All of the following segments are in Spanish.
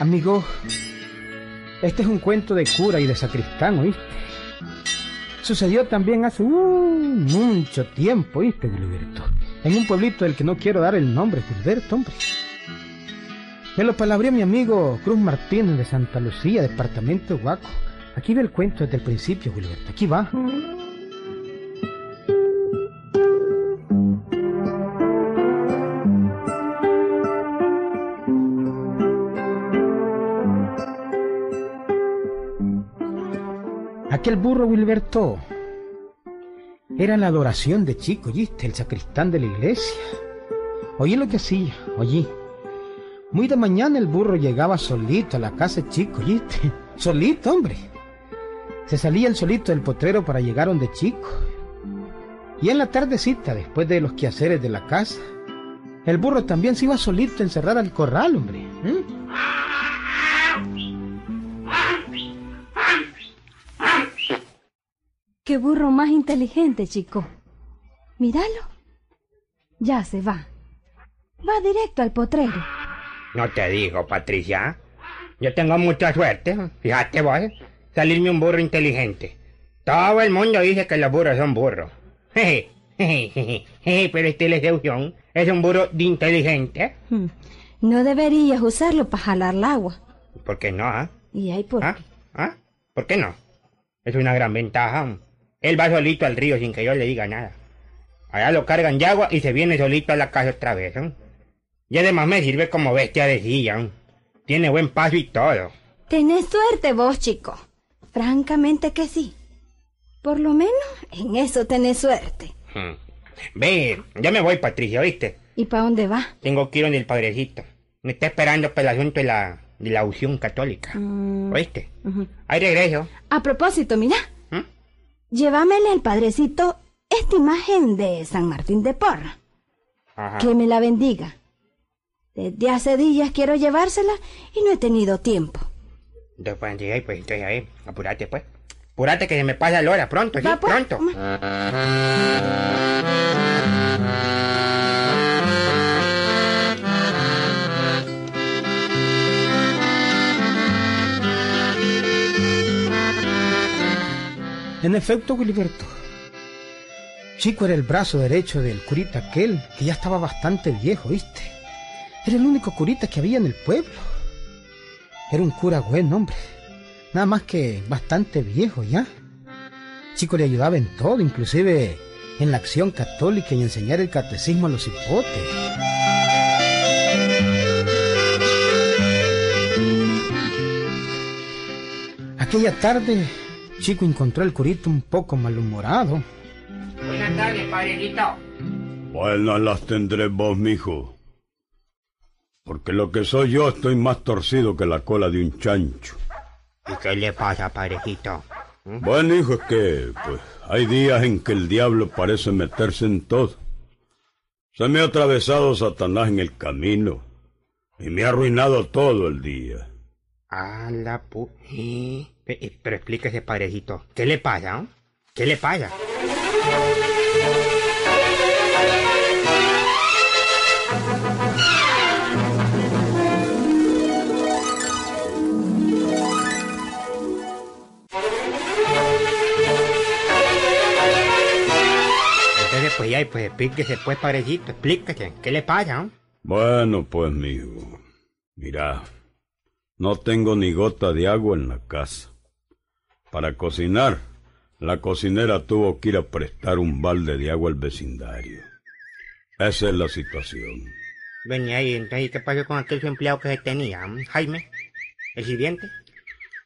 Amigo, este es un cuento de cura y de sacristán, ¿oíste? Sucedió también hace uh, mucho tiempo, ¿oíste, Gilberto? En un pueblito del que no quiero dar el nombre, Gilberto, hombre. Me lo palabrió mi amigo Cruz Martínez de Santa Lucía, departamento de Huaco. Aquí ve el cuento desde el principio, Gilberto. Aquí va. Aquel burro, Wilberto, era la adoración de Chico, ¿oíste? El sacristán de la iglesia. Oye lo que hacía, oye. Muy de mañana el burro llegaba solito a la casa de Chico, ¿oíste? Solito, hombre. Se salía el solito del potrero para llegar donde Chico. Y en la tardecita, después de los quehaceres de la casa, el burro también se iba solito a encerrar al corral, hombre. Qué burro más inteligente, chico. Míralo. Ya se va. Va directo al potrero. No te digo, Patricia. Yo tengo mucha suerte. Fíjate vos, salirme un burro inteligente. Todo el mundo dice que los burros son burros. Pero este es seducción. Es un burro de inteligente. Hmm. No deberías usarlo para jalar el agua. ¿Por qué no? ah? ¿Y ahí por ¿Ah? ¿Ah? ¿Por qué no? Es una gran ventaja. Él va solito al río sin que yo le diga nada. Allá lo cargan de agua y se viene solito a la casa otra vez. ¿eh? Y además me sirve como bestia de silla. ¿eh? Tiene buen paso y todo. Tenés suerte vos, chico. Francamente que sí. Por lo menos en eso tenés suerte. Hmm. Ve, ya me voy, Patricia, ¿viste? ¿Y para dónde va? Tengo que ir en el padrecito. Me está esperando para el asunto de la, de la unción católica. Mm, ¿Oíste? ujú. Ahí regreso. A propósito, mira. Llévamele al padrecito esta imagen de San Martín de Porra. Ajá. Que me la bendiga. Desde hace días quiero llevársela y no he tenido tiempo. Entonces, pues, pues, entonces, ahí, apúrate, pues. Apúrate que se me pasa la hora, pronto, sí, Va, pues. pronto. En efecto, Gilberto. Chico era el brazo derecho del curita aquel, que ya estaba bastante viejo, ¿viste? Era el único curita que había en el pueblo. Era un cura buen hombre. Nada más que bastante viejo ya. Chico le ayudaba en todo, inclusive en la acción católica y enseñar el catecismo a los hipotes. Aquella tarde, Chico encontró al curita un poco malhumorado. Buenas tardes, padrecito. Buenas las tendré vos, mijo. Porque lo que soy yo estoy más torcido que la cola de un chancho. ¿Y qué le pasa, padrecito? Bueno, hijo, es que, pues, hay días en que el diablo parece meterse en todo. Se me ha atravesado Satanás en el camino y me ha arruinado todo el día. Ah, la pu... Eh, eh, Pero explíquese, padrecito. ¿Qué le pasa? ¿Qué le pasa? Entonces, pues ya, pues explíquese, pues, padrecito, explíquese. ¿Qué le pasa? Bueno, pues, mijo, mira, no tengo ni gota de agua en la casa. Para cocinar, la cocinera tuvo que ir a prestar un balde de agua al vecindario. Esa es la situación. Venía ahí, entonces, ¿y ¿qué pasó con aquel su empleado que se tenía, mm, Jaime? ¿El sirviente?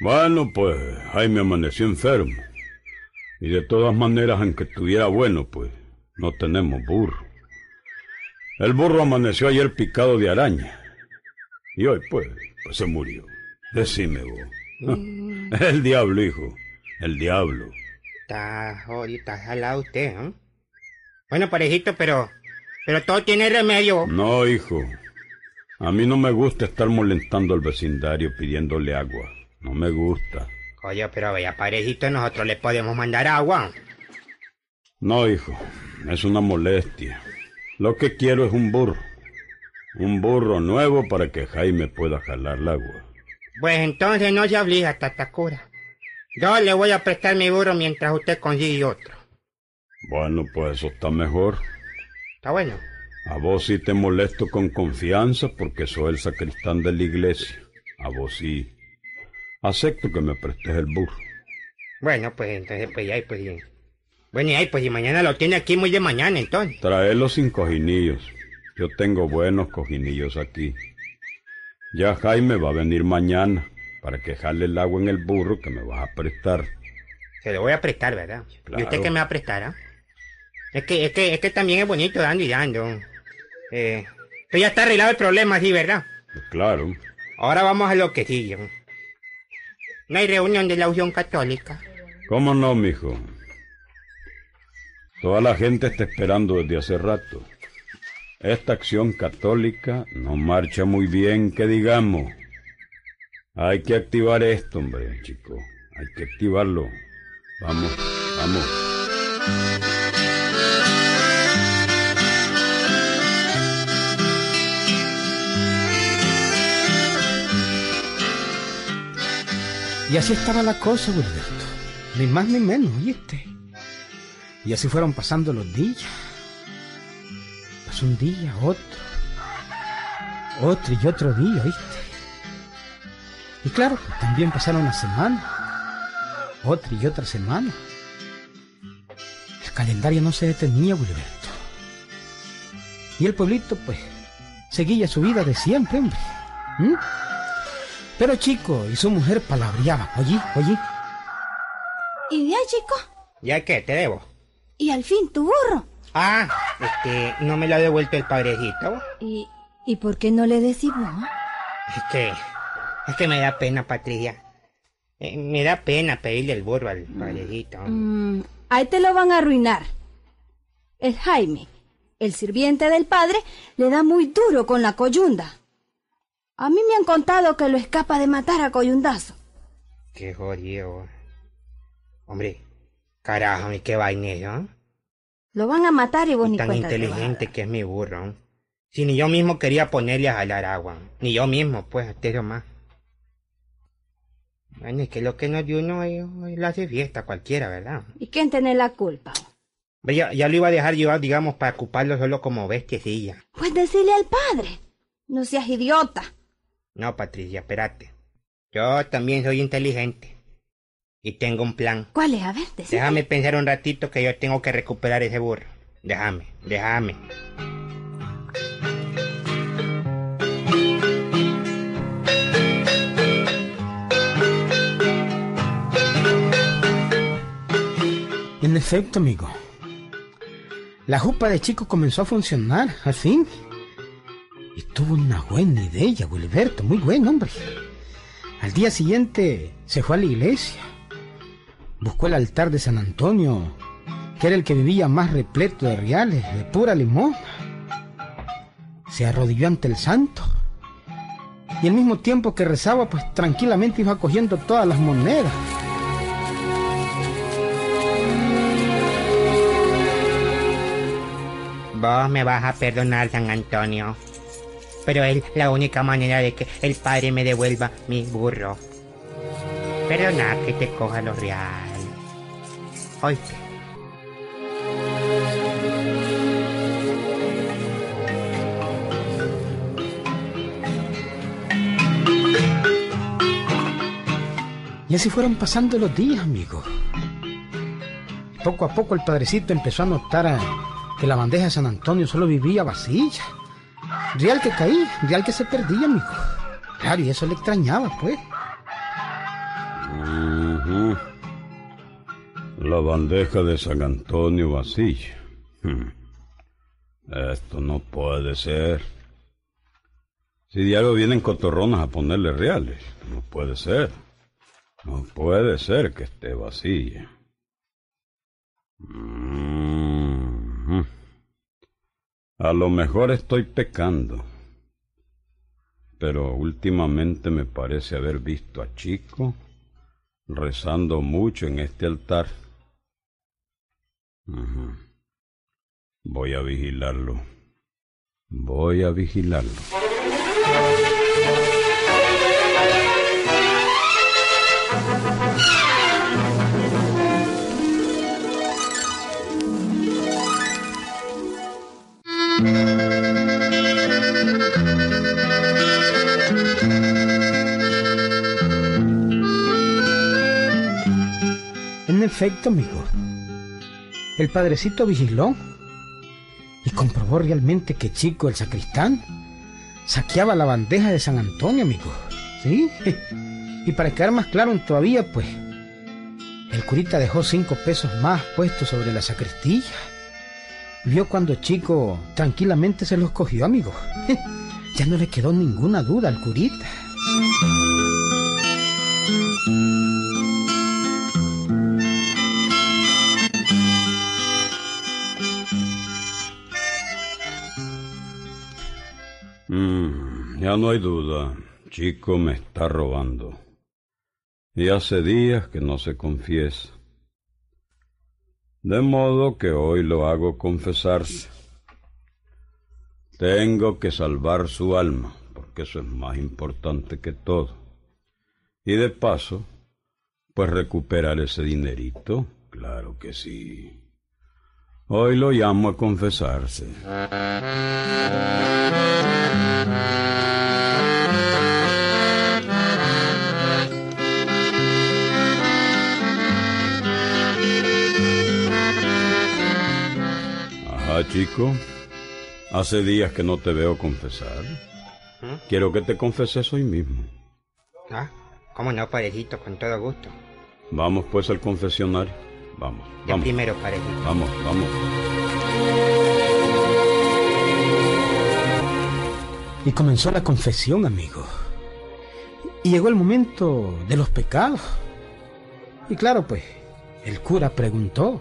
Bueno, pues Jaime amaneció enfermo. Y de todas maneras, aunque estuviera bueno, pues no tenemos burro. El burro amaneció ayer picado de araña. Y hoy, pues, pues se murió. Decime vos. El diablo, hijo. El diablo. Está jodido, está jalado usted, ¿eh? Bueno, parejito, pero... Pero todo tiene remedio. No, hijo. A mí no me gusta estar molestando al vecindario pidiéndole agua. No me gusta. Oye, pero vaya, parejito, nosotros le podemos mandar agua. No, hijo. Es una molestia. Lo que quiero es un burro. Un burro nuevo para que Jaime pueda jalar el agua. Pues entonces no se obliga, Tatacura. Yo le voy a prestar mi burro mientras usted consigue otro. Bueno, pues eso está mejor. ¿Está bueno? A vos sí te molesto con confianza porque soy el sacristán de la iglesia. A vos sí. Acepto que me prestes el burro. Bueno, pues entonces, pues ya, pues bien. Bueno, y ahí, pues y mañana lo tiene aquí muy de mañana, entonces. Traelo sin cojinillos. Yo tengo buenos cojinillos aquí. Ya Jaime va a venir mañana para que jale el agua en el burro que me vas a prestar. Se lo voy a prestar, ¿verdad? ¿Y usted qué me va a prestar, ah? Es que, es que, es que también es bonito dando y dando. Eh, ya está arreglado el problema, sí, ¿verdad? Pues claro. Ahora vamos a lo que sigue. No hay reunión de la Unión Católica. ¿Cómo no, mijo? Toda la gente está esperando desde hace rato. Esta acción católica no marcha muy bien, que digamos. Hay que activar esto, hombre, chico. Hay que activarlo. Vamos, vamos. Y así estaba la cosa, Wilberto. Ni más ni menos, ¿oíste? Y así fueron pasando los días. Pues un día, otro. Otro y otro día, ¿oíste? Y claro, pues también pasaron una semana. Otra y otra semana. El calendario no se detenía, Wilberto. Y el pueblito, pues, seguía su vida de siempre, hombre. ¿Mm? Pero Chico y su mujer palabreaban. Oye, oye. ¿Y de ahí, chico? ¿Ya qué? ¿Te debo? ¿Y al fin tu burro? Ah, este, no me lo ha devuelto el padrecito. ¿Y, ¿y por qué no le decís vos? Es que, es que me da pena, Patricia. Eh, me da pena pedirle el burro al padrecito. Mm, ahí te lo van a arruinar. El Jaime, el sirviente del padre, le da muy duro con la coyunda. A mí me han contado que lo escapa de matar a coyundazo. Qué jodido. Hombre, carajo, y qué vaina ¿no? Lo van a matar y vos Y ni tan cuenta inteligente que es mi burro. Si ni yo mismo quería ponerle a jalar agua. Ni yo mismo, pues, te más. Bueno, es que lo que nos dio uno es la hace fiesta cualquiera, ¿verdad? ¿Y quién tiene la culpa? Ya, ya lo iba a dejar llevar, digamos, para ocuparlo solo como bestiecilla. Pues decirle al padre. No seas idiota. No, Patricia, espérate. Yo también soy inteligente. Y tengo un plan. ¿Cuál es? A ver, decime. Déjame pensar un ratito que yo tengo que recuperar ese burro. Déjame, déjame. En efecto, amigo. La jupa de Chico comenzó a funcionar, al fin. Y tuvo una buena idea, Wilberto, muy buen hombre. Al día siguiente se fue a la iglesia. Buscó el altar de San Antonio, que era el que vivía más repleto de reales, de pura limón. Se arrodilló ante el santo. Y al mismo tiempo que rezaba, pues tranquilamente iba cogiendo todas las monedas. Vos me vas a perdonar, San Antonio. Pero es la única manera de que el padre me devuelva mi burro. Perdona que te coja lo real. Y así fueron pasando los días, amigo. Poco a poco el padrecito empezó a notar que la bandeja de San Antonio solo vivía vacía. Real que caía, real que se perdía, amigo. Claro, y eso le extrañaba, pues. La bandeja de San Antonio vacía. Hmm. Esto no puede ser. Si diario vienen cotorronas a ponerle reales, no puede ser. No puede ser que esté vacía. Mhm. A lo mejor estoy pecando. Pero últimamente me parece haber visto a Chico rezando mucho en este altar. Voy a vigilarlo. Voy a vigilarlo. En efecto, amigo. El padrecito vigiló y comprobó realmente que Chico, el sacristán, saqueaba la bandeja de San Antonio, amigo. ¿Sí? Y para quedar más claro todavía, pues, el curita dejó cinco pesos más puestos sobre la sacristía. Vio cuando Chico tranquilamente se los cogió, amigo. Ya no le quedó ninguna duda al curita. Ya no hay duda. Chico me está robando. Y hace días que no se confiesa. De modo que hoy lo hago confesarse. Tengo que salvar su alma, porque eso es más importante que todo. Y de paso, pues recuperar ese dinerito, claro que sí. Hoy lo llamo a confesarse. Ajá, chico. Hace días que no te veo confesar. Quiero que te confeses hoy mismo. Ah, cómo no, parejito, con todo gusto. Vamos pues al confesionario. Vamos, Yo vamos. primero, parejito. Vamos, vamos. Y comenzó la confesión, amigo. Y llegó el momento de los pecados. Y claro, pues, el cura preguntó.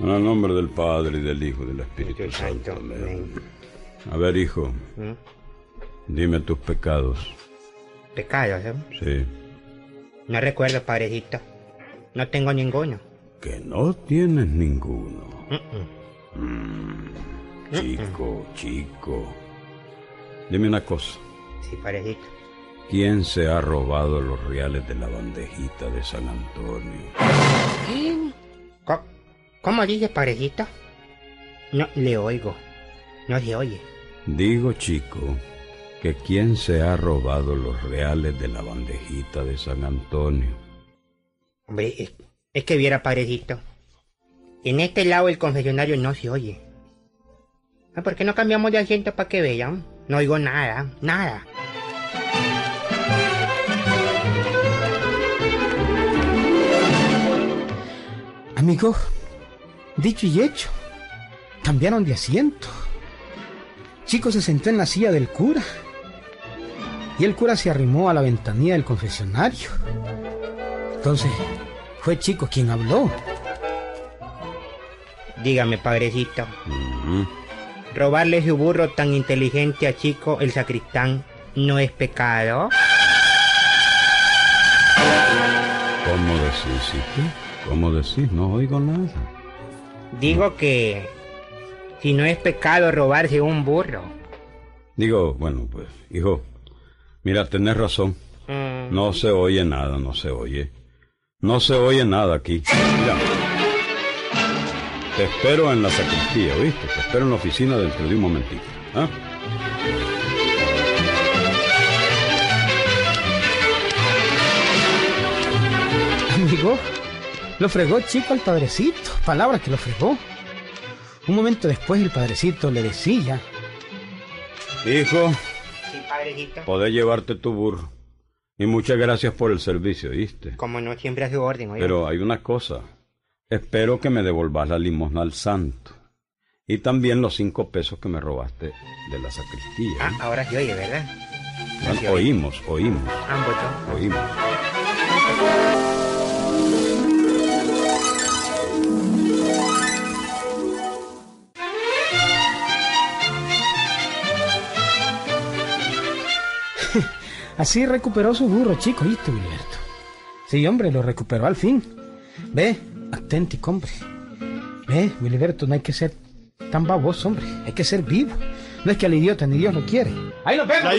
En el nombre del Padre y del Hijo y del Espíritu Santo. Amén. A ver, hijo, ¿Mm? dime tus pecados. Pecados, ¿eh? Sí. No recuerdo, parejito. No tengo ninguno. Que no tienes ninguno. Mm, Mm, chico, chico. Dime una cosa. Sí, parejito. ¿Quién se ha robado los reales de la bandejita de San Antonio? Co- ¿Cómo dice, parejito? No le oigo. No se oye. Digo, chico, que quién se ha robado los reales de la bandejita de San Antonio. Hombre, es, que viera, parejito. En este lado el confesionario no se oye. Ah, ¿Por qué no cambiamos de asiento para que vean? No oigo nada, nada. Amigo, dicho y hecho, cambiaron de asiento. Chico se sentó en la silla del cura. Y el cura se arrimó a la ventanilla del confesionario. Entonces, fue Chico quien habló. Dígame, padrecito. Mm, ¿Robarle su burro tan inteligente a Chico el sacristán no es pecado? ¿Cómo decís, hijo? ¿Cómo decís? No oigo nada. Digo que si no es pecado robarse un burro. Digo, bueno, pues, hijo, mira, tenés razón. Mm, No se oye nada, no se oye. No se oye nada aquí. Mira. Te espero en la sacristía, ¿oíste? Te espero en la oficina dentro de un momentito. ¿ah? Amigo, lo fregó Chico al padrecito. Palabras que lo fregó. Un momento después el padrecito le decía, Hijo, sí, padrecito. podés llevarte tu burro. Y muchas gracias por el servicio, ¿oíste? Como no siempre a su orden, oiga. Pero hay una cosa. Espero que me devolvas la limosna al santo. Y también los cinco pesos que me robaste de la sacristía. Ah, ¿eh? ahora sí oye, ¿verdad? Bueno, oímos, oímos, Ambos oímos. Así recuperó su burro, Chico, ¿viste, Wilberto? Sí, hombre, lo recuperó al fin. Ve, auténtico, hombre. Ve, Wilberto, no hay que ser tan baboso, hombre. Hay que ser vivo. No es que al idiota ni Dios lo quiere. Ahí lo vemos.